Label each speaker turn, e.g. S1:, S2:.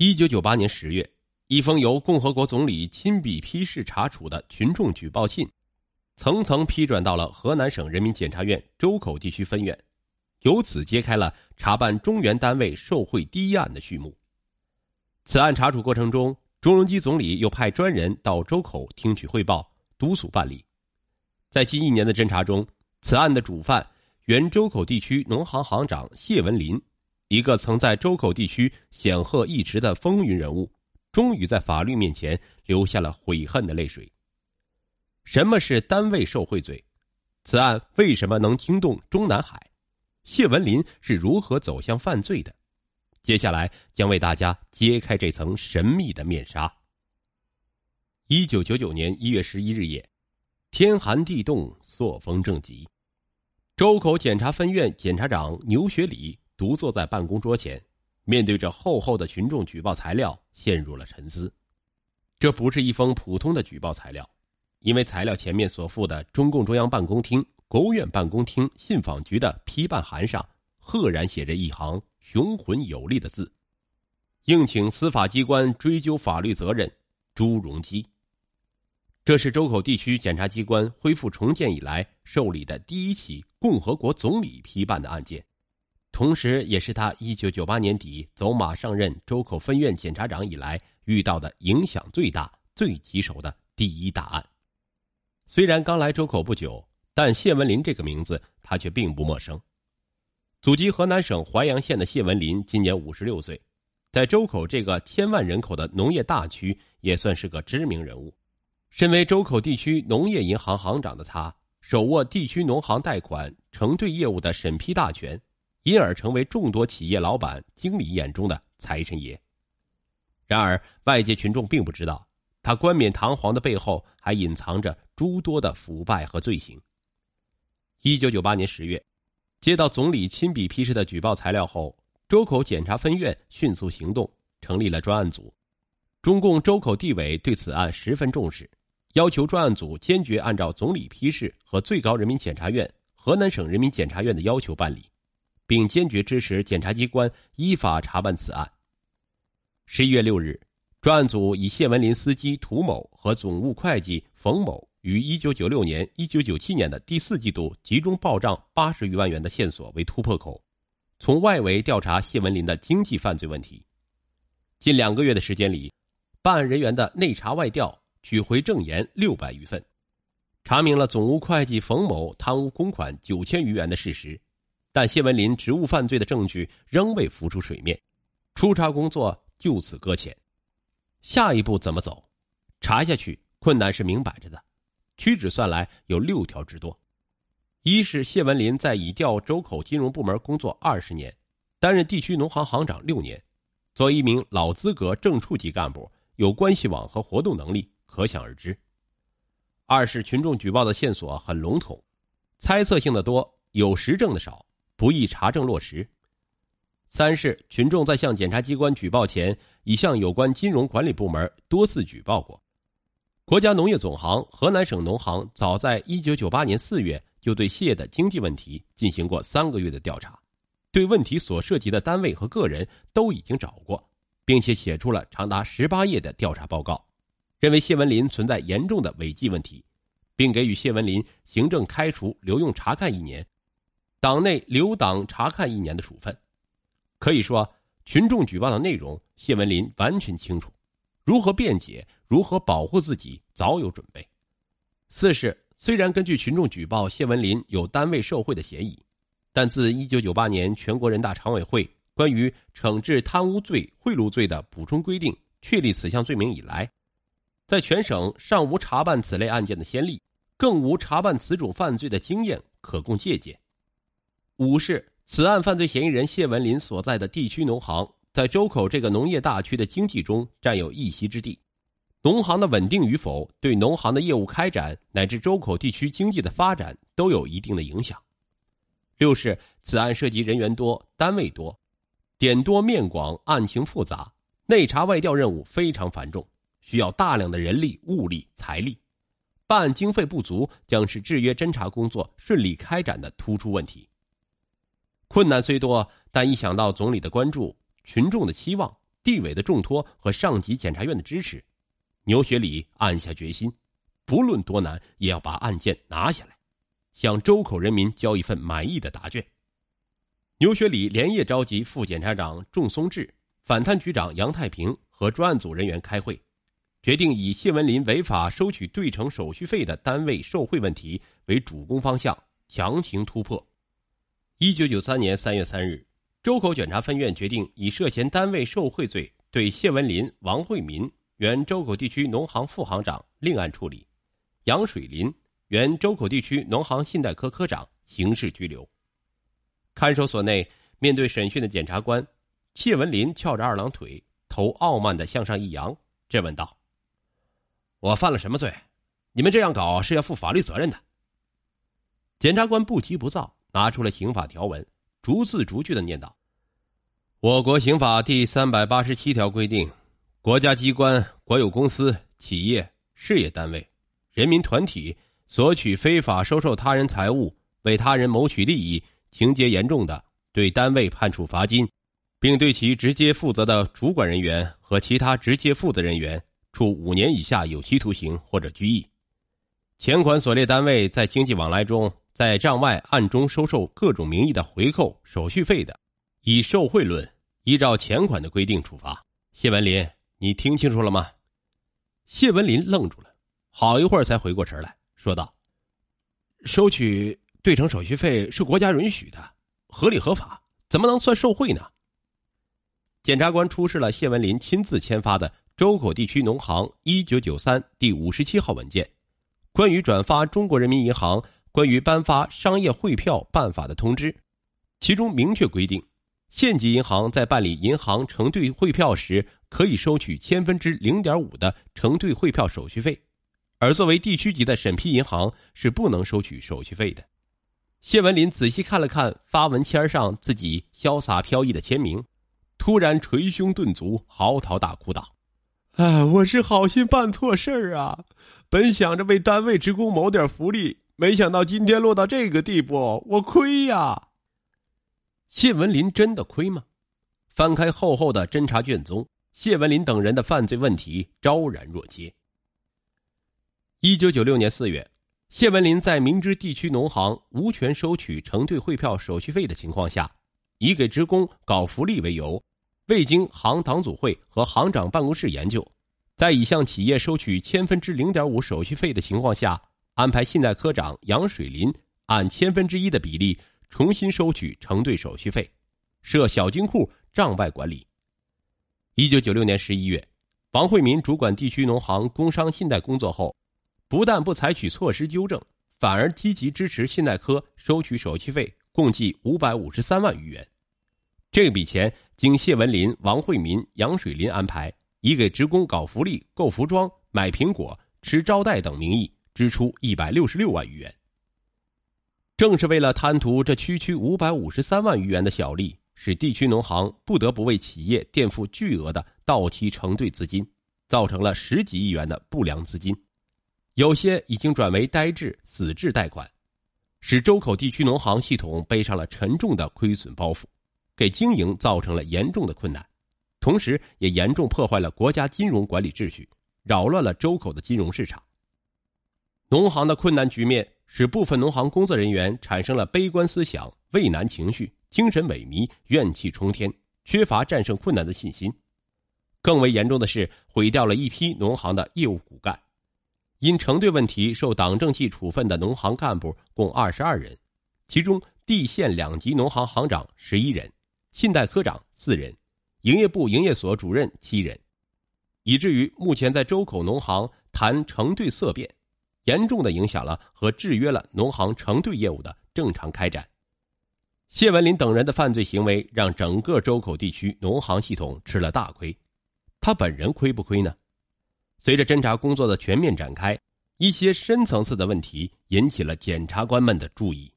S1: 一九九八年十月，一封由共和国总理亲笔批示查处的群众举报信，层层批转到了河南省人民检察院周口地区分院，由此揭开了查办中原单位受贿第一案的序幕。此案查处过程中，朱镕基总理又派专人到周口听取汇报，督促办理。在近一年的侦查中，此案的主犯原周口地区农行行长谢文林。一个曾在周口地区显赫一时的风云人物，终于在法律面前流下了悔恨的泪水。什么是单位受贿罪？此案为什么能惊动中南海？谢文林是如何走向犯罪的？接下来将为大家揭开这层神秘的面纱。一九九九年一月十一日夜，天寒地冻，朔风正急，周口检察分院检察长牛学礼。独坐在办公桌前，面对着厚厚的群众举报材料，陷入了沉思。这不是一封普通的举报材料，因为材料前面所附的中共中央办公厅、国务院办公厅信访局的批办函上，赫然写着一行雄浑有力的字：“应请司法机关追究法律责任，朱镕基。”这是周口地区检察机关恢复重建以来受理的第一起共和国总理批办的案件。同时，也是他一九九八年底走马上任周口分院检察长以来遇到的影响最大、最棘手的第一大案。虽然刚来周口不久，但谢文林这个名字他却并不陌生。祖籍河南省淮阳县的谢文林今年五十六岁，在周口这个千万人口的农业大区也算是个知名人物。身为周口地区农业银行行长的他，手握地区农行贷款承兑业务的审批大权。因而成为众多企业老板、经理眼中的财神爷。然而，外界群众并不知道，他冠冕堂皇的背后还隐藏着诸多的腐败和罪行。一九九八年十月，接到总理亲笔批示的举报材料后，周口检察分院迅速行动，成立了专案组。中共周口地委对此案十分重视，要求专案组坚决按照总理批示和最高人民检察院、河南省人民检察院的要求办理。并坚决支持检察机关依法查办此案。十一月六日，专案组以谢文林司机涂某和总务会计冯某于一九九六年、一九九七年的第四季度集中报账八十余万元的线索为突破口，从外围调查谢文林的经济犯罪问题。近两个月的时间里，办案人员的内查外调取回证言六百余份，查明了总务会计冯某贪污公款九千余元的事实。但谢文林职务犯罪的证据仍未浮出水面，初查工作就此搁浅。下一步怎么走？查下去困难是明摆着的，屈指算来有六条之多。一是谢文林在已调周口金融部门工作二十年，担任地区农行行长六年，作为一名老资格正处级干部，有关系网和活动能力，可想而知。二是群众举报的线索很笼统，猜测性的多，有实证的少。不易查证落实。三是群众在向检察机关举报前，已向有关金融管理部门多次举报过。国家农业总行、河南省农行早在一九九八年四月就对谢的经济问题进行过三个月的调查，对问题所涉及的单位和个人都已经找过，并且写出了长达十八页的调查报告，认为谢文林存在严重的违纪问题，并给予谢文林行政开除、留用察看一年。党内留党察看一年的处分，可以说群众举报的内容，谢文林完全清楚，如何辩解，如何保护自己，早有准备。四是虽然根据群众举报，谢文林有单位受贿的嫌疑，但自一九九八年全国人大常委会关于惩治贪污罪、贿赂罪的补充规定确立此项罪名以来，在全省尚无查办此类案件的先例，更无查办此种犯罪的经验可供借鉴。五是此案犯罪嫌疑人谢文林所在的地区农行，在周口这个农业大区的经济中占有一席之地，农行的稳定与否，对农行的业务开展乃至周口地区经济的发展都有一定的影响。六是此案涉及人员多、单位多、点多面广、案情复杂，内查外调任务非常繁重，需要大量的人力、物力、财力，办案经费不足将是制约侦查工作顺利开展的突出问题。困难虽多，但一想到总理的关注、群众的期望、地委的重托和上级检察院的支持，牛学礼暗下决心，不论多难，也要把案件拿下来，向周口人民交一份满意的答卷。牛学礼连夜召集副检察长仲松志、反贪局长杨太平和专案组人员开会，决定以谢文林违法收取对承手续费的单位受贿问题为主攻方向，强行突破。一九九三年三月三日。周口检察分院决定以涉嫌单位受贿罪对谢文林、王惠民（原周口地区农行副行长）另案处理，杨水林（原周口地区农行信贷科科长）刑事拘留。看守所内，面对审讯的检察官，谢文林翘着二郎腿，头傲慢的向上一扬，质问道：“我犯了什么罪？你们这样搞是要负法律责任的。”检察官不急不躁，拿出了刑法条文，逐字逐句的念道。我国刑法第三百八十七条规定，国家机关、国有公司、企业、事业单位、人民团体索取非法收受他人财物，为他人谋取利益，情节严重的，对单位判处罚金，并对其直接负责的主管人员和其他直接负责人员处五年以下有期徒刑或者拘役。前款所列单位在经济往来中，在账外暗中收受各种名义的回扣、手续费的。以受贿论，依照前款的规定处罚。谢文林，你听清楚了吗？谢文林愣住了，好一会儿才回过神来说道：“收取对成手续费是国家允许的，合理合法，怎么能算受贿呢？”检察官出示了谢文林亲自签发的周口地区农行一九九三第五十七号文件，关于转发中国人民银行关于颁发商业汇票办法的通知，其中明确规定。县级银行在办理银行承兑汇票时，可以收取千分之零点五的承兑汇票手续费，而作为地区级的审批银行是不能收取手续费的。谢文林仔细看了看发文签上自己潇洒飘逸的签名，突然捶胸顿足，嚎啕大哭道：“哎，我是好心办错事儿啊！本想着为单位职工谋点福利，没想到今天落到这个地步，我亏呀！”谢文林真的亏吗？翻开厚厚的侦查卷宗，谢文林等人的犯罪问题昭然若揭。一九九六年四月，谢文林在明知地区农行无权收取承兑汇票手续费的情况下，以给职工搞福利为由，未经行党组会和行长办公室研究，在已向企业收取千分之零点五手续费的情况下，安排信贷科长杨水林按千分之一的比例。重新收取承兑手续费，设小金库账外管理。一九九六年十一月，王惠民主管地区农行工商信贷工作后，不但不采取措施纠正，反而积极支持信贷科收取手续费，共计五百五十三万余元。这笔钱经谢文林、王惠民、杨水林安排，以给职工搞福利、购服装、买苹果、吃招待等名义支出一百六十六万余元。正是为了贪图这区区五百五十三万余元的小利，使地区农行不得不为企业垫付巨额的到期承兑资金，造成了十几亿元的不良资金，有些已经转为呆滞死滞贷款，使周口地区农行系统背上了沉重的亏损包袱，给经营造成了严重的困难，同时也严重破坏了国家金融管理秩序，扰乱了周口的金融市场。农行的困难局面。使部分农行工作人员产生了悲观思想、畏难情绪、精神萎靡、怨气冲天，缺乏战胜困难的信心。更为严重的是，毁掉了一批农行的业务骨干。因承兑问题受党政纪处分的农行干部共二十二人，其中地县两级农行行长十一人，信贷科长四人，营业部营业所主任七人，以至于目前在周口农行谈承兑色变。严重的影响了和制约了农行承兑业务的正常开展。谢文林等人的犯罪行为让整个周口地区农行系统吃了大亏，他本人亏不亏呢？随着侦查工作的全面展开，一些深层次的问题引起了检察官们的注意。